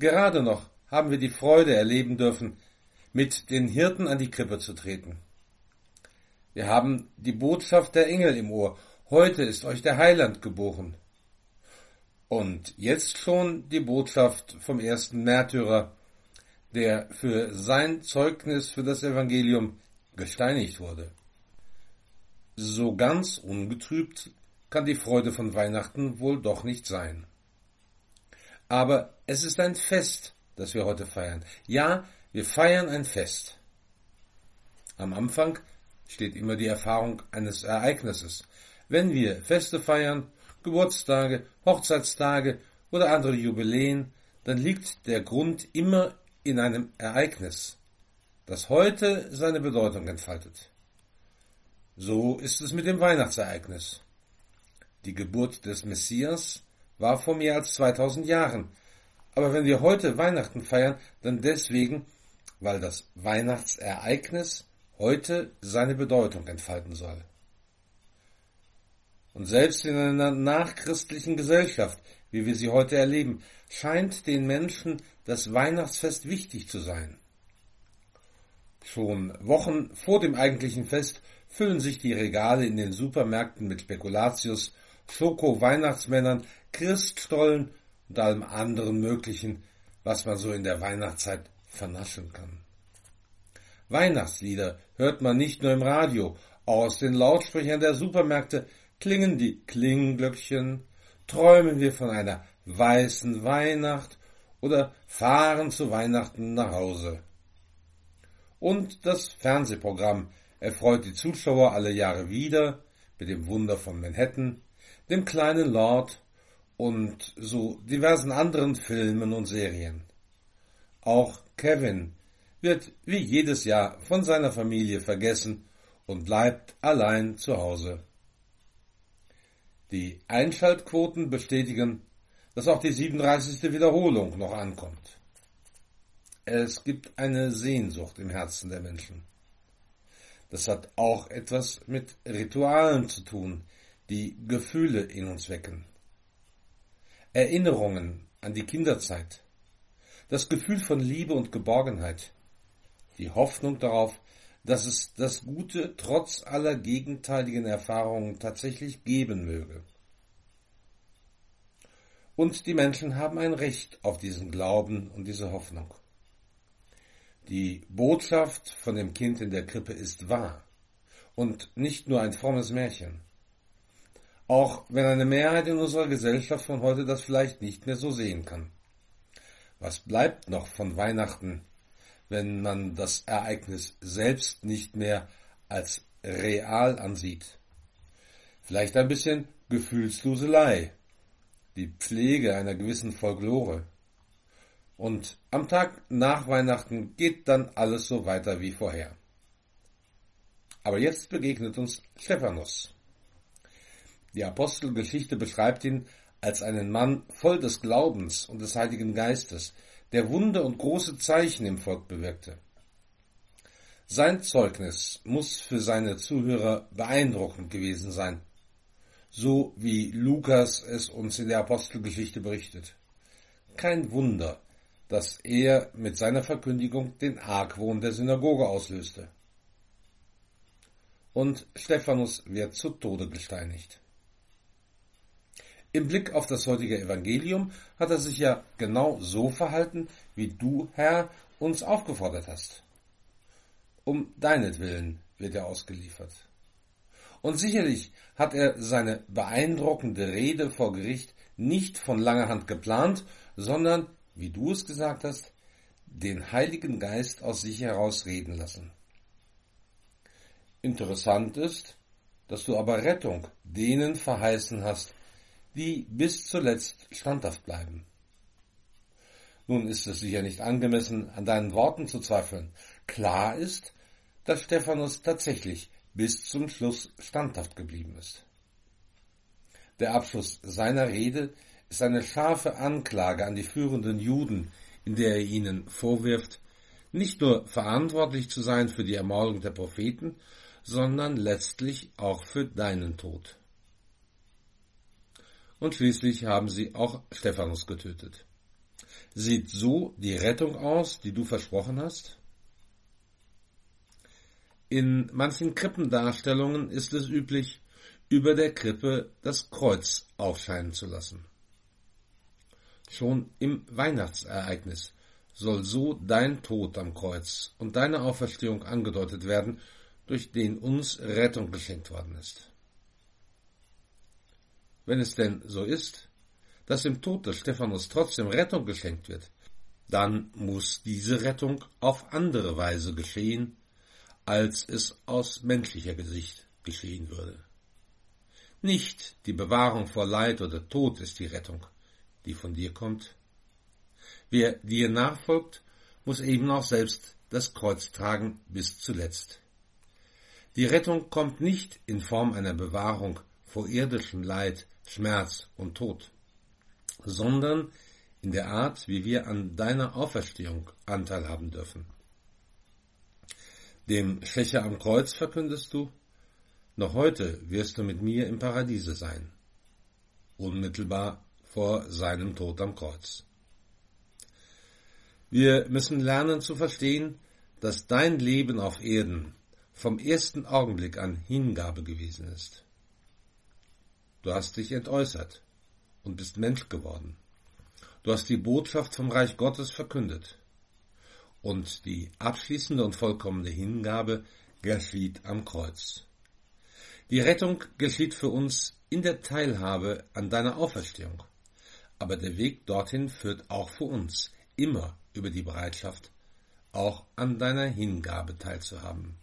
Gerade noch haben wir die Freude erleben dürfen, mit den Hirten an die Krippe zu treten. Wir haben die Botschaft der Engel im Ohr. Heute ist euch der Heiland geboren. Und jetzt schon die Botschaft vom ersten Märtyrer, der für sein Zeugnis für das Evangelium gesteinigt wurde. So ganz ungetrübt kann die Freude von Weihnachten wohl doch nicht sein. Aber es ist ein Fest, das wir heute feiern. Ja, wir feiern ein Fest. Am Anfang steht immer die Erfahrung eines Ereignisses. Wenn wir Feste feiern, Geburtstage, Hochzeitstage oder andere Jubiläen, dann liegt der Grund immer in einem Ereignis, das heute seine Bedeutung entfaltet. So ist es mit dem Weihnachtsereignis. Die Geburt des Messias war vor mehr als 2000 Jahren. Aber wenn wir heute Weihnachten feiern, dann deswegen, weil das Weihnachtsereignis heute seine Bedeutung entfalten soll. Und selbst in einer nachchristlichen Gesellschaft, wie wir sie heute erleben, scheint den Menschen das Weihnachtsfest wichtig zu sein. Schon Wochen vor dem eigentlichen Fest füllen sich die Regale in den Supermärkten mit Spekulatius, Schoko-Weihnachtsmännern, Christstollen und allem anderen Möglichen, was man so in der Weihnachtszeit vernaschen kann. Weihnachtslieder hört man nicht nur im Radio, aus den Lautsprechern der Supermärkte klingen die Klingenglöckchen, träumen wir von einer weißen Weihnacht oder fahren zu Weihnachten nach Hause. Und das Fernsehprogramm erfreut die Zuschauer alle Jahre wieder mit dem Wunder von Manhattan, dem kleinen Lord und so diversen anderen Filmen und Serien. Auch Kevin wird wie jedes Jahr von seiner Familie vergessen und bleibt allein zu Hause. Die Einschaltquoten bestätigen, dass auch die 37. Wiederholung noch ankommt. Es gibt eine Sehnsucht im Herzen der Menschen. Das hat auch etwas mit Ritualen zu tun, die Gefühle in uns wecken. Erinnerungen an die Kinderzeit, das Gefühl von Liebe und Geborgenheit, die Hoffnung darauf, dass es das Gute trotz aller gegenteiligen Erfahrungen tatsächlich geben möge. Und die Menschen haben ein Recht auf diesen Glauben und diese Hoffnung. Die Botschaft von dem Kind in der Krippe ist wahr und nicht nur ein frommes Märchen. Auch wenn eine Mehrheit in unserer Gesellschaft von heute das vielleicht nicht mehr so sehen kann. Was bleibt noch von Weihnachten, wenn man das Ereignis selbst nicht mehr als real ansieht? Vielleicht ein bisschen Gefühlsduselei, die Pflege einer gewissen Folklore. Und am Tag nach Weihnachten geht dann alles so weiter wie vorher. Aber jetzt begegnet uns Stephanus. Die Apostelgeschichte beschreibt ihn als einen Mann voll des Glaubens und des Heiligen Geistes, der Wunder und große Zeichen im Volk bewirkte. Sein Zeugnis muss für seine Zuhörer beeindruckend gewesen sein, so wie Lukas es uns in der Apostelgeschichte berichtet. Kein Wunder, dass er mit seiner Verkündigung den Argwohn der Synagoge auslöste. Und Stephanus wird zu Tode gesteinigt. Im Blick auf das heutige Evangelium hat er sich ja genau so verhalten, wie du, Herr, uns aufgefordert hast. Um deinetwillen wird er ausgeliefert. Und sicherlich hat er seine beeindruckende Rede vor Gericht nicht von langer Hand geplant, sondern wie du es gesagt hast, den Heiligen Geist aus sich heraus reden lassen. Interessant ist, dass du aber Rettung denen verheißen hast, die bis zuletzt standhaft bleiben. Nun ist es sicher nicht angemessen, an deinen Worten zu zweifeln. Klar ist, dass Stephanus tatsächlich bis zum Schluss standhaft geblieben ist. Der Abschluss seiner Rede ist eine scharfe Anklage an die führenden Juden, in der er ihnen vorwirft, nicht nur verantwortlich zu sein für die Ermordung der Propheten, sondern letztlich auch für deinen Tod. Und schließlich haben sie auch Stephanus getötet. Sieht so die Rettung aus, die du versprochen hast? In manchen Krippendarstellungen ist es üblich, über der Krippe das Kreuz aufscheinen zu lassen. Schon im Weihnachtsereignis soll so dein Tod am Kreuz und deine Auferstehung angedeutet werden, durch den uns Rettung geschenkt worden ist. Wenn es denn so ist, dass im Tod des Stephanus trotzdem Rettung geschenkt wird, dann muss diese Rettung auf andere Weise geschehen, als es aus menschlicher Gesicht geschehen würde. Nicht die Bewahrung vor Leid oder Tod ist die Rettung, die von dir kommt. Wer dir nachfolgt, muss eben auch selbst das Kreuz tragen bis zuletzt. Die Rettung kommt nicht in Form einer Bewahrung vor irdischem Leid, Schmerz und Tod sondern in der Art, wie wir an deiner Auferstehung Anteil haben dürfen. Dem Schwächer am Kreuz verkündest du, noch heute wirst du mit mir im Paradiese sein, unmittelbar vor seinem Tod am Kreuz. Wir müssen lernen zu verstehen, dass dein Leben auf Erden vom ersten Augenblick an Hingabe gewesen ist. Du hast dich entäußert, und bist Mensch geworden. Du hast die Botschaft vom Reich Gottes verkündet. Und die abschließende und vollkommene Hingabe geschieht am Kreuz. Die Rettung geschieht für uns in der Teilhabe an deiner Auferstehung. Aber der Weg dorthin führt auch für uns immer über die Bereitschaft, auch an deiner Hingabe teilzuhaben.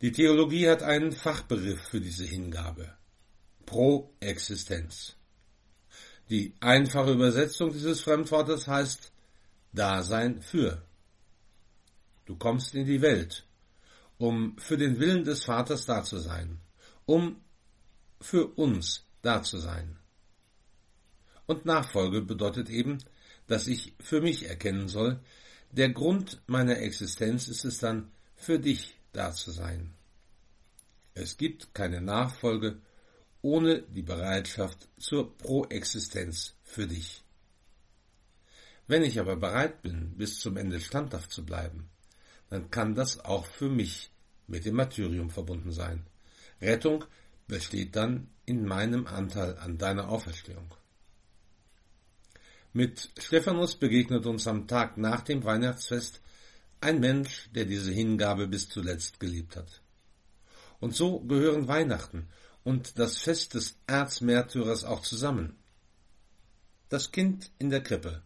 Die Theologie hat einen Fachbegriff für diese Hingabe pro Existenz. Die einfache Übersetzung dieses Fremdwortes heißt Dasein für. Du kommst in die Welt, um für den Willen des Vaters da zu sein, um für uns da zu sein. Und Nachfolge bedeutet eben, dass ich für mich erkennen soll, der Grund meiner Existenz ist es dann, für dich da zu sein. Es gibt keine Nachfolge ohne die Bereitschaft zur Proexistenz für dich. Wenn ich aber bereit bin, bis zum Ende standhaft zu bleiben, dann kann das auch für mich mit dem Martyrium verbunden sein. Rettung besteht dann in meinem Anteil an deiner Auferstehung. Mit Stephanus begegnet uns am Tag nach dem Weihnachtsfest ein Mensch, der diese Hingabe bis zuletzt geliebt hat. Und so gehören Weihnachten und das Fest des Erzmärtyrers auch zusammen. Das Kind in der Krippe,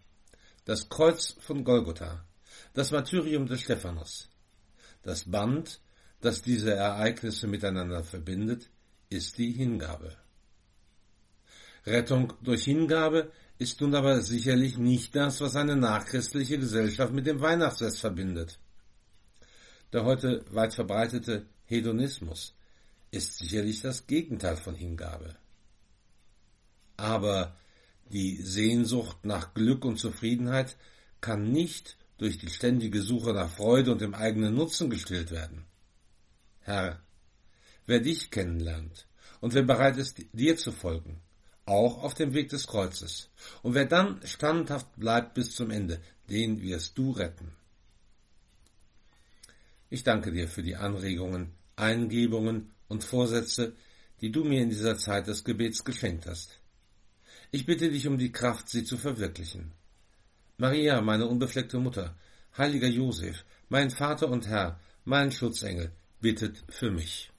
das Kreuz von Golgotha, das Martyrium des Stephanus, das Band, das diese Ereignisse miteinander verbindet, ist die Hingabe. Rettung durch Hingabe ist nun aber sicherlich nicht das, was eine nachchristliche Gesellschaft mit dem Weihnachtsfest verbindet. Der heute weit verbreitete Hedonismus ist sicherlich das Gegenteil von Hingabe. Aber die Sehnsucht nach Glück und Zufriedenheit kann nicht durch die ständige Suche nach Freude und dem eigenen Nutzen gestillt werden. Herr, wer dich kennenlernt und wer bereit ist, dir zu folgen, auch auf dem Weg des Kreuzes, und wer dann standhaft bleibt bis zum Ende, den wirst du retten. Ich danke dir für die Anregungen, Eingebungen und Vorsätze, die du mir in dieser Zeit des Gebets geschenkt hast. Ich bitte dich um die Kraft, sie zu verwirklichen. Maria, meine unbefleckte Mutter, heiliger Josef, mein Vater und Herr, mein Schutzengel, bittet für mich.